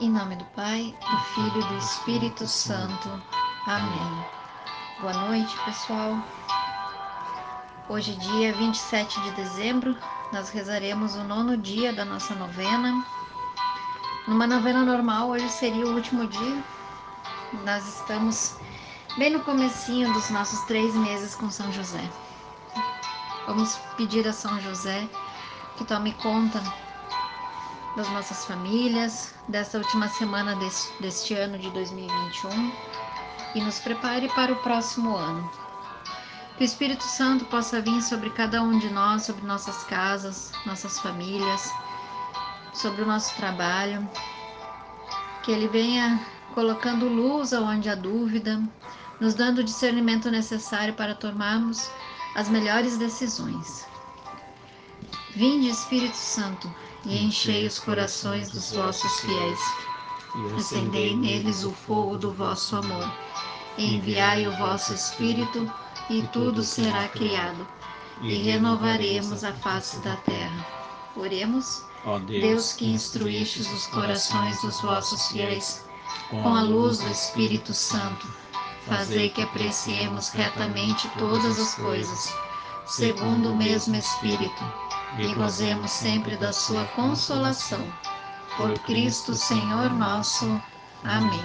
Em nome do Pai, do Filho e do Espírito Santo. Amém. Boa noite, pessoal. Hoje, dia 27 de dezembro, nós rezaremos o nono dia da nossa novena. Numa novena normal, hoje seria o último dia. Nós estamos bem no comecinho dos nossos três meses com São José. Vamos pedir a São José que tome conta das nossas famílias, dessa última semana deste, deste ano de 2021 e nos prepare para o próximo ano. Que o Espírito Santo possa vir sobre cada um de nós, sobre nossas casas, nossas famílias, sobre o nosso trabalho. Que ele venha colocando luz aonde há dúvida, nos dando o discernimento necessário para tomarmos as melhores decisões. Vinde, Espírito Santo, e enchei os corações dos vossos fiéis. Acendei neles o fogo do vosso amor. Enviai o vosso Espírito, e tudo será criado, e renovaremos a face da terra. Oremos, Ó Deus que instruístes os corações dos vossos fiéis com a luz do Espírito Santo, fazei que apreciemos retamente todas as coisas, segundo o mesmo Espírito e gozemos sempre da sua consolação. Por Cristo Senhor nosso. Amém.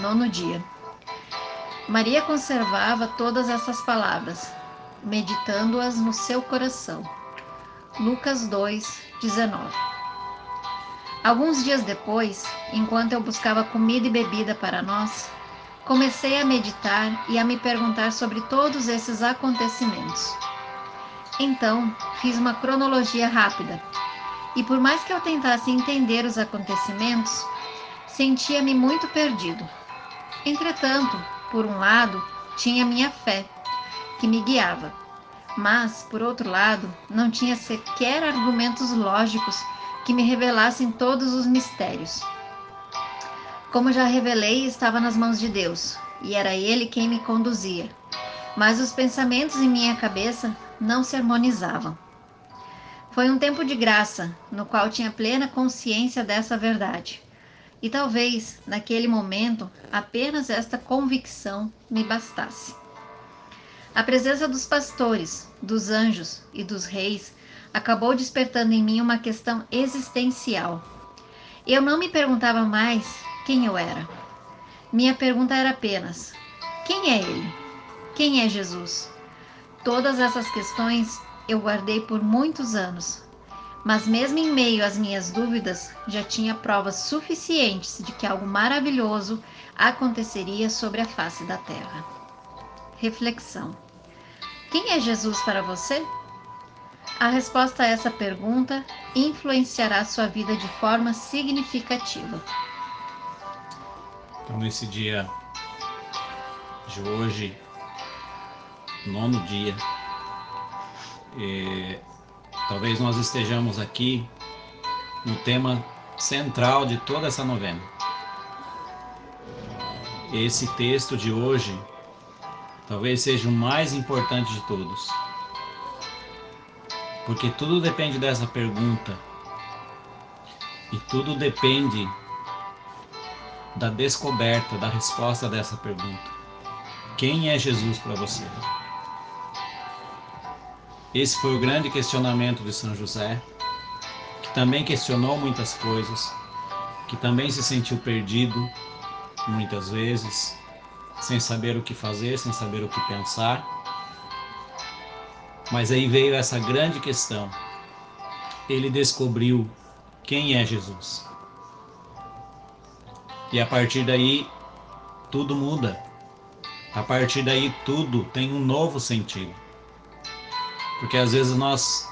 Nono dia. Maria conservava todas essas palavras, meditando-as no seu coração. Lucas 2, 19. Alguns dias depois, enquanto eu buscava comida e bebida para nós, comecei a meditar e a me perguntar sobre todos esses acontecimentos. Então, fiz uma cronologia rápida. E por mais que eu tentasse entender os acontecimentos, sentia-me muito perdido. Entretanto, por um lado, tinha minha fé, que me guiava. Mas, por outro lado, não tinha sequer argumentos lógicos que me revelassem todos os mistérios. Como já revelei, estava nas mãos de Deus, e era Ele quem me conduzia. Mas os pensamentos em minha cabeça não se harmonizavam. Foi um tempo de graça, no qual tinha plena consciência dessa verdade. E talvez, naquele momento, apenas esta convicção me bastasse. A presença dos pastores, dos anjos e dos reis acabou despertando em mim uma questão existencial. Eu não me perguntava mais quem eu era. Minha pergunta era apenas: quem é Ele? Quem é Jesus? Todas essas questões eu guardei por muitos anos, mas mesmo em meio às minhas dúvidas, já tinha provas suficientes de que algo maravilhoso aconteceria sobre a face da terra. Reflexão: Quem é Jesus para você? A resposta a essa pergunta influenciará sua vida de forma significativa. Então, nesse dia de hoje, nono dia, e, talvez nós estejamos aqui no tema central de toda essa novena. Esse texto de hoje talvez seja o mais importante de todos. Porque tudo depende dessa pergunta. E tudo depende da descoberta, da resposta dessa pergunta. Quem é Jesus para você? Esse foi o grande questionamento de São José, que também questionou muitas coisas, que também se sentiu perdido muitas vezes, sem saber o que fazer, sem saber o que pensar. Mas aí veio essa grande questão. Ele descobriu quem é Jesus. E a partir daí, tudo muda. A partir daí, tudo tem um novo sentido. Porque às vezes nós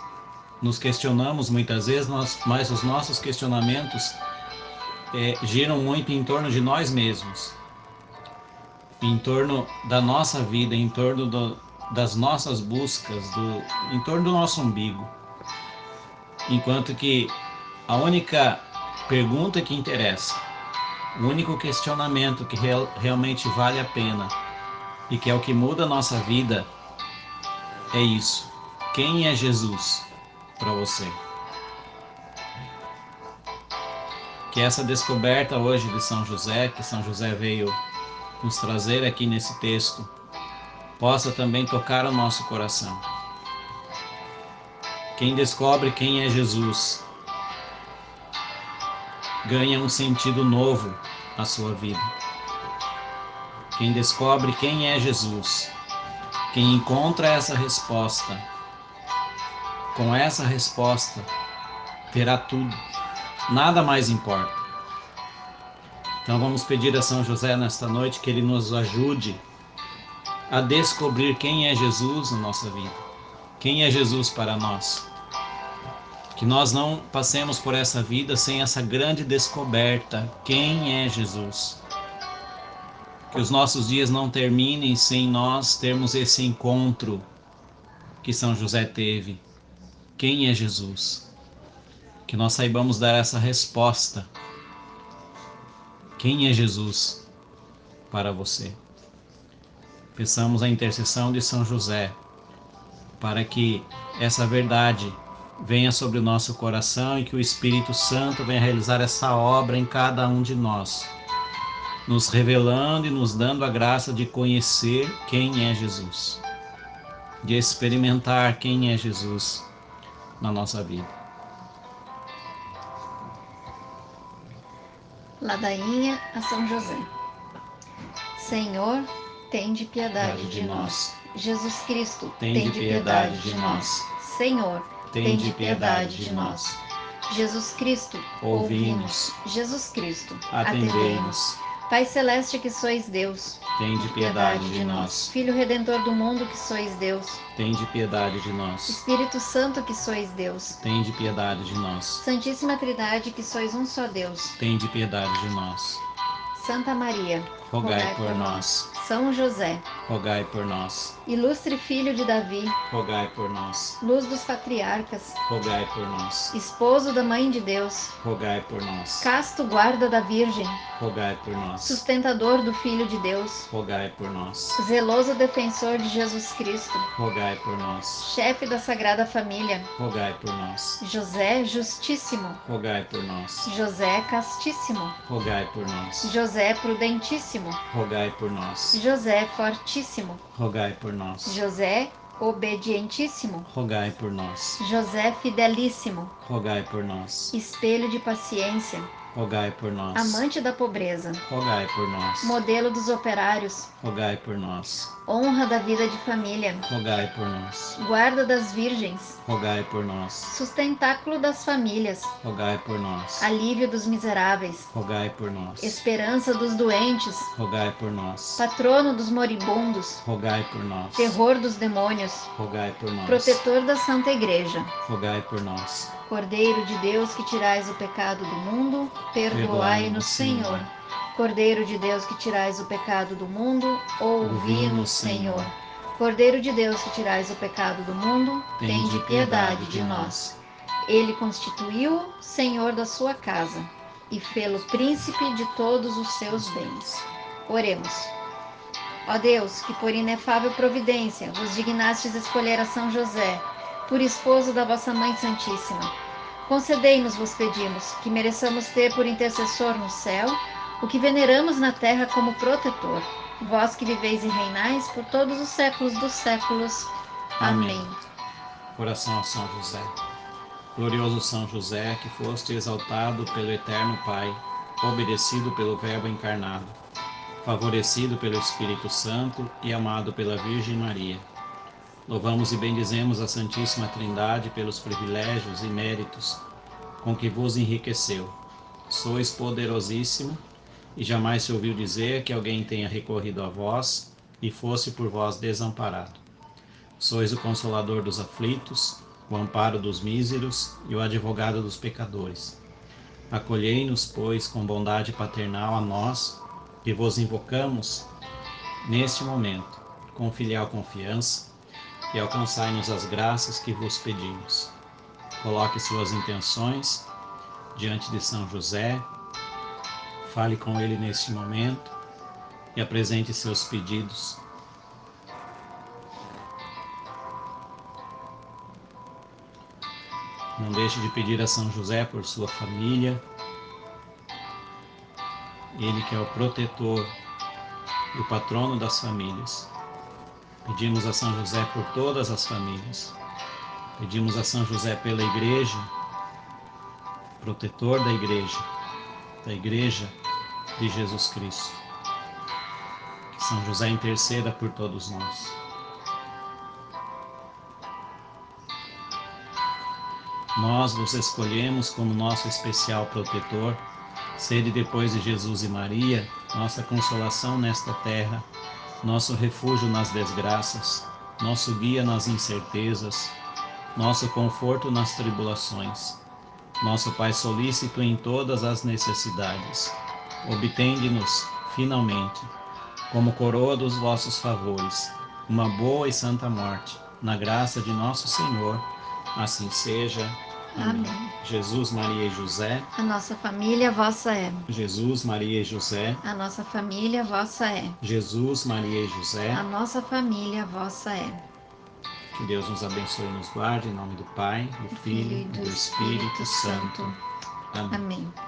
nos questionamos, muitas vezes, nós, mas os nossos questionamentos é, giram muito em torno de nós mesmos, em torno da nossa vida, em torno do, das nossas buscas, do, em torno do nosso umbigo. Enquanto que a única pergunta que interessa, o único questionamento que real, realmente vale a pena e que é o que muda a nossa vida é isso. Quem é Jesus para você? Que essa descoberta hoje de São José, que São José veio nos trazer aqui nesse texto, possa também tocar o nosso coração. Quem descobre quem é Jesus ganha um sentido novo na sua vida. Quem descobre quem é Jesus, quem encontra essa resposta, com essa resposta terá tudo, nada mais importa. Então vamos pedir a São José nesta noite que ele nos ajude a descobrir quem é Jesus na nossa vida, quem é Jesus para nós. Que nós não passemos por essa vida sem essa grande descoberta: quem é Jesus. Que os nossos dias não terminem sem nós termos esse encontro que São José teve. Quem é Jesus? Que nós saibamos dar essa resposta. Quem é Jesus para você? Peçamos a intercessão de São José para que essa verdade venha sobre o nosso coração e que o Espírito Santo venha realizar essa obra em cada um de nós nos revelando e nos dando a graça de conhecer quem é Jesus, de experimentar quem é Jesus na nossa vida. Ladainha a São José. Senhor, tende piedade de, nós. Jesus Cristo, tende piedade de nós. Senhor, tende piedade de nós. Jesus Cristo, ouvimos. Jesus Cristo, atendemos. Pai celeste que sois Deus, tende piedade de nós. Filho redentor do mundo que sois Deus, tende piedade de nós. Espírito Santo que sois Deus, tende piedade de nós. Santíssima Trindade que sois um só Deus, tende piedade de nós. Santa Maria, rogai, rogai por, por nós. São José, rogai por nós. Ilustre filho de Davi, rogai por nós. Luz dos patriarcas, rogai por nós. Esposo da mãe de Deus, rogai por nós. Casto guarda da Virgem, rogai por nós. Sustentador do Filho de Deus, rogai por nós. Zeloso defensor de Jesus Cristo, rogai por nós. Chefe da Sagrada Família, rogai por nós. José justíssimo, rogai por nós. José castíssimo, rogai por nós. José prudentíssimo, rogai por nós. José fortíssimo, rogai por nós. José obedientíssimo, rogai por nós. José fidelíssimo, rogai por nós. Espelho de paciência, rogai por nós. Amante da pobreza, rogai por nós. Modelo dos operários, rogai por nós. Honra da vida de família, rogai por nós. Guarda das virgens, rogai por nós. Sustentáculo das famílias, rogai por nós. Alívio dos miseráveis, rogai por nós. Esperança dos doentes, rogai por nós. Patrono dos moribundos, rogai por nós. Terror dos demônios, rogai por nós. Protetor da Santa Igreja, rogai por nós. Cordeiro de Deus que tirais o pecado do mundo, perdoai-nos, Senhor. Cordeiro de Deus que tirais o pecado do mundo, ouvi-nos, Senhor. Cordeiro de Deus que tirais o pecado do mundo, tende piedade de nós. Ele constituiu Senhor da sua casa e fê-lo príncipe de todos os seus bens. Oremos. Ó Deus, que por inefável providência vos dignastes escolher a São José, por esposo da vossa Mãe Santíssima, concedei-nos, vos pedimos, que mereçamos ter por intercessor no céu o que veneramos na terra como protetor, vós que viveis e reinais por todos os séculos dos séculos. Amém. Coração a São José. Glorioso São José, que foste exaltado pelo Eterno Pai, obedecido pelo Verbo encarnado, favorecido pelo Espírito Santo e amado pela Virgem Maria. Louvamos e bendizemos a Santíssima Trindade pelos privilégios e méritos com que vos enriqueceu. Sois poderosíssimo e jamais se ouviu dizer que alguém tenha recorrido a vós e fosse por vós desamparado. Sois o consolador dos aflitos, o amparo dos míseros e o advogado dos pecadores. Acolhei-nos, pois, com bondade paternal a nós, que vos invocamos neste momento, com filial confiança, e alcançai-nos as graças que vos pedimos. Coloque suas intenções diante de São José, Fale com Ele neste momento e apresente seus pedidos. Não deixe de pedir a São José por sua família, Ele que é o protetor e o patrono das famílias. Pedimos a São José por todas as famílias. Pedimos a São José pela igreja, protetor da igreja, da igreja de Jesus Cristo. Que São José interceda por todos nós. Nós vos escolhemos como nosso especial protetor, sede depois de Jesus e Maria, nossa consolação nesta terra, nosso refúgio nas desgraças, nosso guia nas incertezas, nosso conforto nas tribulações, nosso Pai solícito em todas as necessidades. Obtende-nos, finalmente, como coroa dos vossos favores, uma boa e santa morte, na graça de nosso Senhor. Assim seja. Amém. Jesus, Maria e José. A nossa família vossa é. Jesus, Maria e José. A nossa família vossa é. Jesus, Maria e José. A nossa família vossa é. Que Deus nos abençoe e nos guarde, em nome do Pai, do Filho e do Espírito Santo. Amém. Amém.